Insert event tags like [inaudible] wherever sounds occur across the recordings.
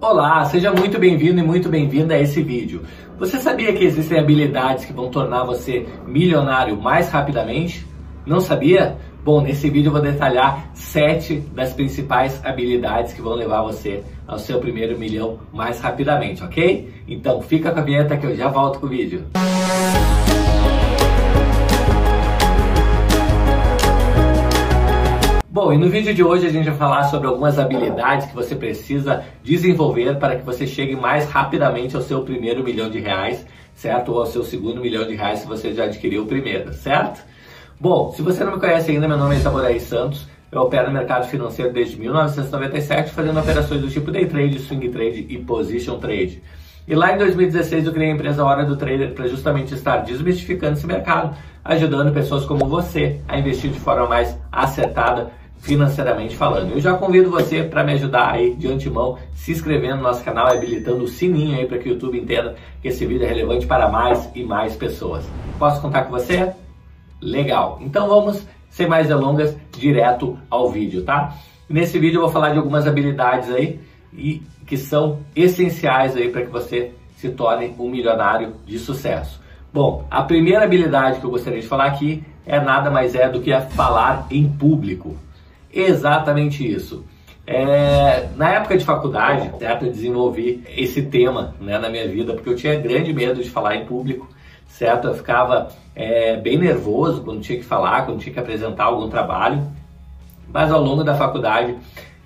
Olá, seja muito bem-vindo e muito bem-vinda a esse vídeo. Você sabia que existem habilidades que vão tornar você milionário mais rapidamente? Não sabia? Bom, nesse vídeo eu vou detalhar sete das principais habilidades que vão levar você ao seu primeiro milhão mais rapidamente, ok? Então fica com a vinheta que eu já volto com o vídeo. Bom, e no vídeo de hoje a gente vai falar sobre algumas habilidades que você precisa desenvolver para que você chegue mais rapidamente ao seu primeiro milhão de reais, certo? Ou ao seu segundo milhão de reais se você já adquiriu o primeiro, certo? Bom, se você não me conhece ainda, meu nome é Itaboraí Santos. Eu opero no mercado financeiro desde 1997, fazendo operações do tipo day trade, swing trade e position trade. E lá em 2016 eu criei a empresa Hora do Trader para justamente estar desmistificando esse mercado, ajudando pessoas como você a investir de forma mais acertada financeiramente falando. Eu já convido você para me ajudar aí de antemão, se inscrevendo no nosso canal e habilitando o sininho aí para que o YouTube entenda que esse vídeo é relevante para mais e mais pessoas. Posso contar com você? Legal. Então vamos, sem mais delongas, direto ao vídeo, tá? Nesse vídeo eu vou falar de algumas habilidades aí e que são essenciais aí para que você se torne um milionário de sucesso. Bom, a primeira habilidade que eu gostaria de falar aqui é nada mais é do que a falar em público. Exatamente isso. É, na época de faculdade, certo, eu desenvolvi esse tema né, na minha vida, porque eu tinha grande medo de falar em público, certo? Eu ficava é, bem nervoso quando tinha que falar, quando tinha que apresentar algum trabalho, mas ao longo da faculdade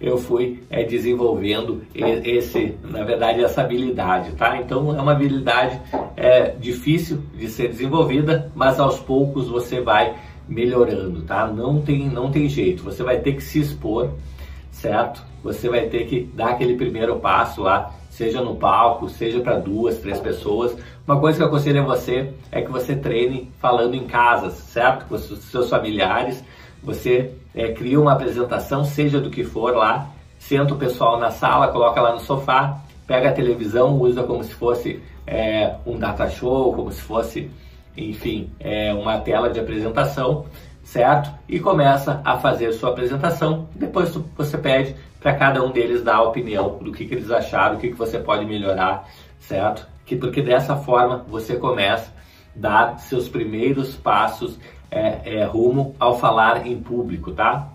eu fui é, desenvolvendo esse, na verdade, essa habilidade, tá? Então é uma habilidade é, difícil de ser desenvolvida, mas aos poucos você vai melhorando, tá? Não tem, não tem jeito. Você vai ter que se expor, certo? Você vai ter que dar aquele primeiro passo lá, seja no palco, seja para duas, três pessoas. Uma coisa que eu aconselho a você é que você treine falando em casa, certo? Com os seus familiares. Você é, cria uma apresentação, seja do que for lá, senta o pessoal na sala, coloca lá no sofá, pega a televisão, usa como se fosse é, um data show, como se fosse enfim, é uma tela de apresentação, certo? E começa a fazer sua apresentação. Depois você pede para cada um deles dar a opinião do que, que eles acharam, o que, que você pode melhorar, certo? Que porque dessa forma você começa a dar seus primeiros passos é, é, rumo ao falar em público, tá?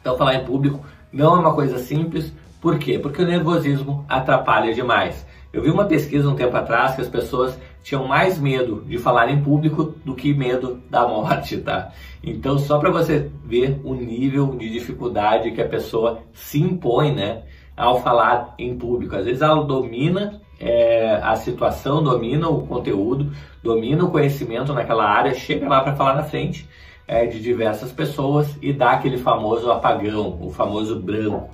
Então falar em público não é uma coisa simples, por quê? Porque o nervosismo atrapalha demais. Eu vi uma pesquisa um tempo atrás que as pessoas tinham mais medo de falar em público do que medo da morte, tá? Então, só para você ver o nível de dificuldade que a pessoa se impõe, né, ao falar em público. Às vezes ela domina é, a situação, domina o conteúdo, domina o conhecimento naquela área, chega lá para falar na frente é, de diversas pessoas e dá aquele famoso apagão, o famoso branco.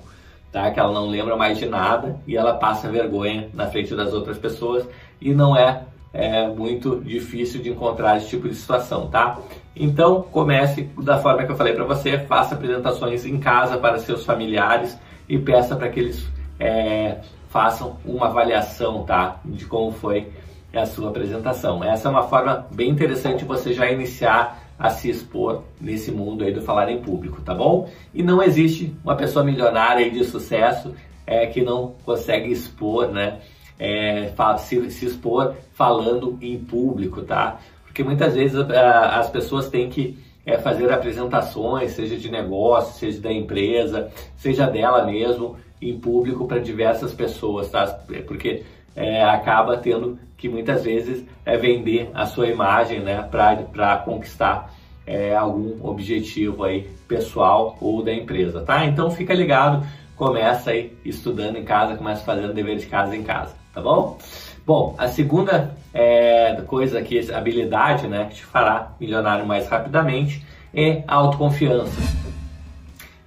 Tá? Que ela não lembra mais de nada e ela passa vergonha na frente das outras pessoas e não é é muito difícil de encontrar esse tipo de situação, tá? Então comece da forma que eu falei para você, faça apresentações em casa para seus familiares e peça para que eles é, façam uma avaliação, tá? De como foi a sua apresentação. Essa é uma forma bem interessante de você já iniciar a se expor nesse mundo aí do falar em público, tá bom? E não existe uma pessoa milionária de sucesso é, que não consegue expor, né? É, se, se expor falando em público, tá? Porque muitas vezes as pessoas têm que é, fazer apresentações, seja de negócio, seja da empresa, seja dela mesmo, em público para diversas pessoas, tá? Porque é, acaba tendo que muitas vezes é vender a sua imagem, né, para conquistar é, algum objetivo aí pessoal ou da empresa, tá? Então fica ligado, começa aí estudando em casa, começa fazendo dever de casa em casa tá bom? Bom, a segunda é, coisa aqui, habilidade, né, que te fará milionário mais rapidamente é autoconfiança.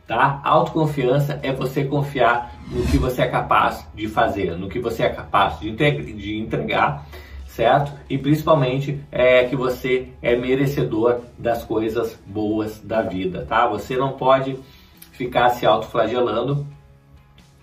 Tá? Autoconfiança é você confiar no que você é capaz de fazer, no que você é capaz de, de entregar, certo? E principalmente é que você é merecedor das coisas boas da vida, tá? Você não pode ficar se autoflagelando,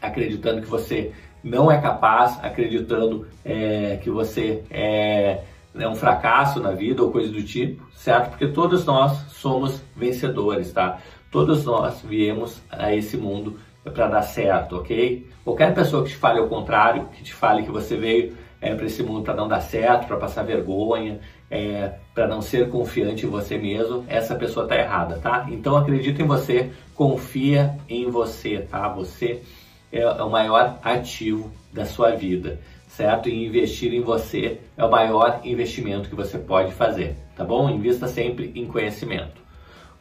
acreditando que você não é capaz, acreditando é, que você é, é, um fracasso na vida ou coisa do tipo, certo? Porque todos nós somos vencedores, tá? Todos nós viemos a esse mundo para dar certo, ok? Qualquer pessoa que te fale o contrário, que te fale que você veio é, para esse mundo para não dar certo, para passar vergonha, é, para não ser confiante em você mesmo, essa pessoa está errada, tá? Então acredita em você, confia em você, tá? Você é, o maior ativo da sua vida, certo? E investir em você é o maior investimento que você pode fazer, tá bom? Invista sempre em conhecimento.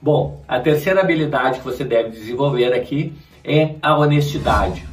Bom, a terceira habilidade que você deve desenvolver aqui é a honestidade.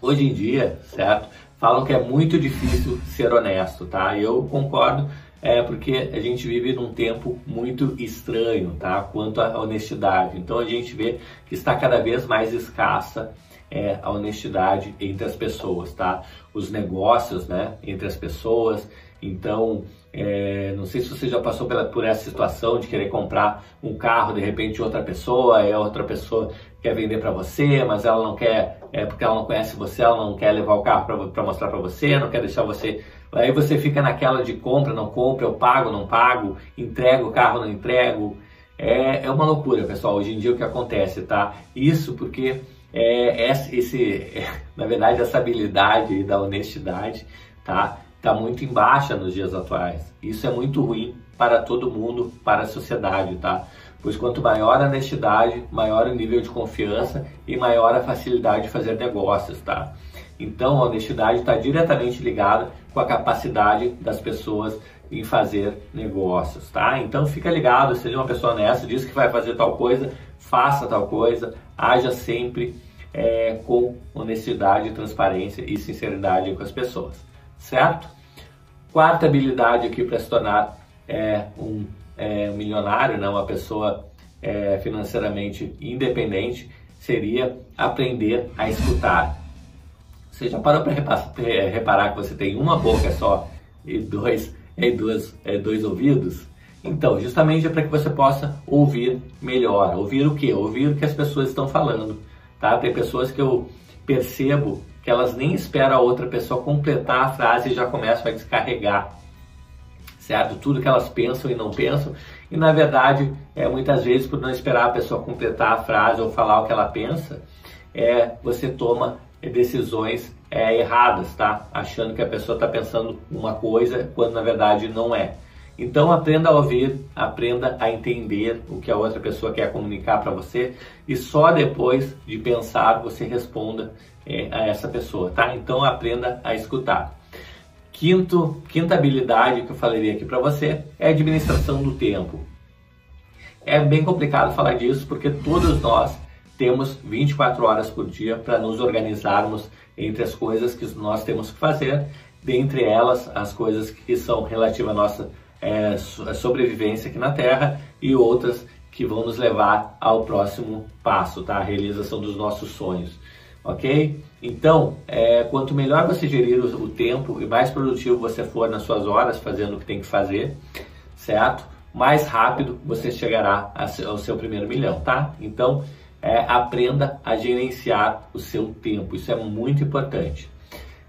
Hoje em dia, certo? Falam que é muito difícil ser honesto, tá? Eu concordo, é porque a gente vive num tempo muito estranho, tá? Quanto à honestidade. Então a gente vê que está cada vez mais escassa é, a honestidade entre as pessoas, tá? Os negócios, né? Entre as pessoas. Então, é, não sei se você já passou pela, por essa situação de querer comprar um carro de repente outra pessoa, é outra pessoa quer vender para você, mas ela não quer, é porque ela não conhece você, ela não quer levar o carro para mostrar para você, não quer deixar você. Aí você fica naquela de compra, não compra, eu pago, não pago, entrego o carro, não entrego. É, é uma loucura, pessoal. Hoje em dia o que acontece, tá? Isso porque é, esse, é, na verdade, essa habilidade da honestidade, tá? Tá muito em baixa nos dias atuais. Isso é muito ruim para todo mundo, para a sociedade, tá? pois quanto maior a honestidade, maior o nível de confiança e maior a facilidade de fazer negócios, tá? Então, a honestidade está diretamente ligada com a capacidade das pessoas em fazer negócios, tá? Então, fica ligado, seja uma pessoa honesta, diz que vai fazer tal coisa, faça tal coisa, haja sempre é, com honestidade, transparência e sinceridade com as pessoas, certo? Quarta habilidade aqui para se tornar é, um é, um milionário, né, uma pessoa é, financeiramente independente, seria aprender a escutar. Você já parou para reparar que você tem uma boca só e dois, e duas, e dois ouvidos? Então, justamente é para que você possa ouvir melhor. Ouvir o que? Ouvir o que as pessoas estão falando. Tá? Tem pessoas que eu percebo que elas nem esperam a outra pessoa completar a frase e já começam a descarregar certo? Tudo que elas pensam e não pensam. E na verdade, é, muitas vezes, por não esperar a pessoa completar a frase ou falar o que ela pensa, é, você toma decisões é, erradas, tá? Achando que a pessoa está pensando uma coisa quando na verdade não é. Então aprenda a ouvir, aprenda a entender o que a outra pessoa quer comunicar para você e só depois de pensar você responda é, a essa pessoa, tá? Então aprenda a escutar. Quinto, quinta habilidade que eu falaria aqui para você é a administração do tempo. É bem complicado falar disso porque todos nós temos 24 horas por dia para nos organizarmos entre as coisas que nós temos que fazer, dentre elas as coisas que são relativas à nossa é, sobrevivência aqui na Terra e outras que vão nos levar ao próximo passo, tá? A realização dos nossos sonhos ok? Então, é, quanto melhor você gerir o, o, tempo e mais produtivo você for nas suas horas fazendo o que tem que fazer, certo? Mais rápido você chegará ao seu primeiro milhão, tá? Então, é, aprenda a gerenciar o seu tempo, isso é muito importante.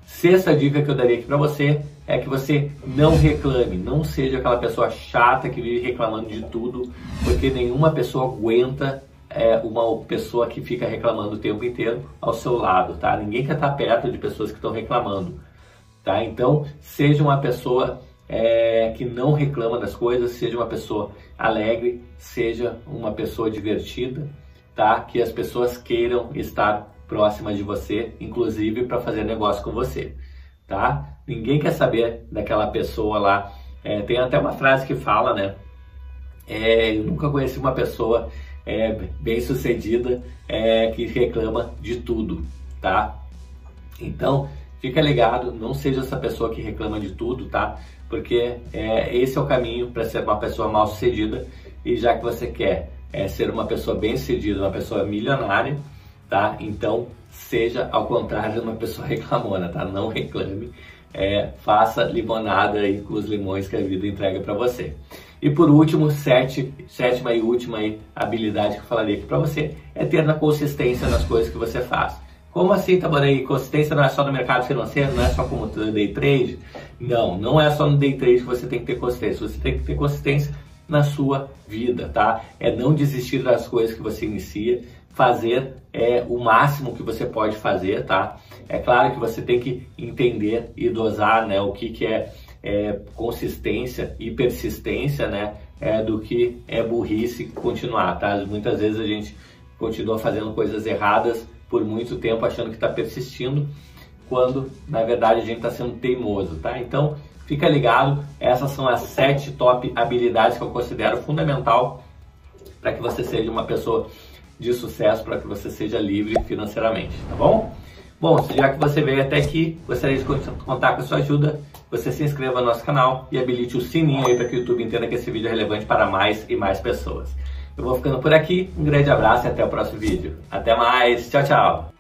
Sexta dica que eu daria aqui para você é que você não reclame, não seja aquela pessoa chata que vive reclamando de tudo, porque nenhuma pessoa aguenta é uma pessoa que fica reclamando o tempo inteiro ao seu lado, tá? Ninguém quer estar perto de pessoas que estão reclamando, tá? Então, seja uma pessoa é, que não reclama das coisas, seja uma pessoa alegre, seja uma pessoa divertida, tá? Que as pessoas queiram estar próximas de você, inclusive para fazer negócio com você, tá? Ninguém quer saber daquela pessoa lá. É, tem até uma frase que fala, né? É, eu nunca conheci uma pessoa é, bem sucedida é, que reclama de tudo, tá? Então, fica ligado, não seja essa pessoa que reclama de tudo, tá? Porque é, esse é o caminho para ser uma pessoa mal sucedida e já que você quer é, ser uma pessoa bem sucedida, uma pessoa milionária, tá? Então, seja ao contrário de uma pessoa [laughs] reclamona, tá? Não reclame, é, faça limonada aí com os limões que a vida entrega para você. E por último, sete, sétima e última aí, habilidade que eu falaria aqui para você é ter na consistência nas coisas que você faz. Como assim, Taborei? Consistência não é só no mercado financeiro, não é só como day trade? Não, não é só no day trade que você tem que ter consistência. Você tem que ter consistência na sua vida, tá? É não desistir das coisas que você inicia, fazer é o máximo que você pode fazer, tá? É claro que você tem que entender e dosar, né, o que, que é, é consistência e persistência, né, é, do que é burrice continuar, tá? Muitas vezes a gente continua fazendo coisas erradas por muito tempo achando que está persistindo, quando na verdade a gente está sendo teimoso, tá? Então fica ligado, essas são as sete top habilidades que eu considero fundamental para que você seja uma pessoa de sucesso, para que você seja livre financeiramente, tá bom? Bom, já que você veio até aqui, gostaria de contar com a sua ajuda. Você se inscreva no nosso canal e habilite o sininho aí para que o YouTube entenda que esse vídeo é relevante para mais e mais pessoas. Eu vou ficando por aqui, um grande abraço e até o próximo vídeo. Até mais, tchau, tchau!